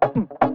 ம்.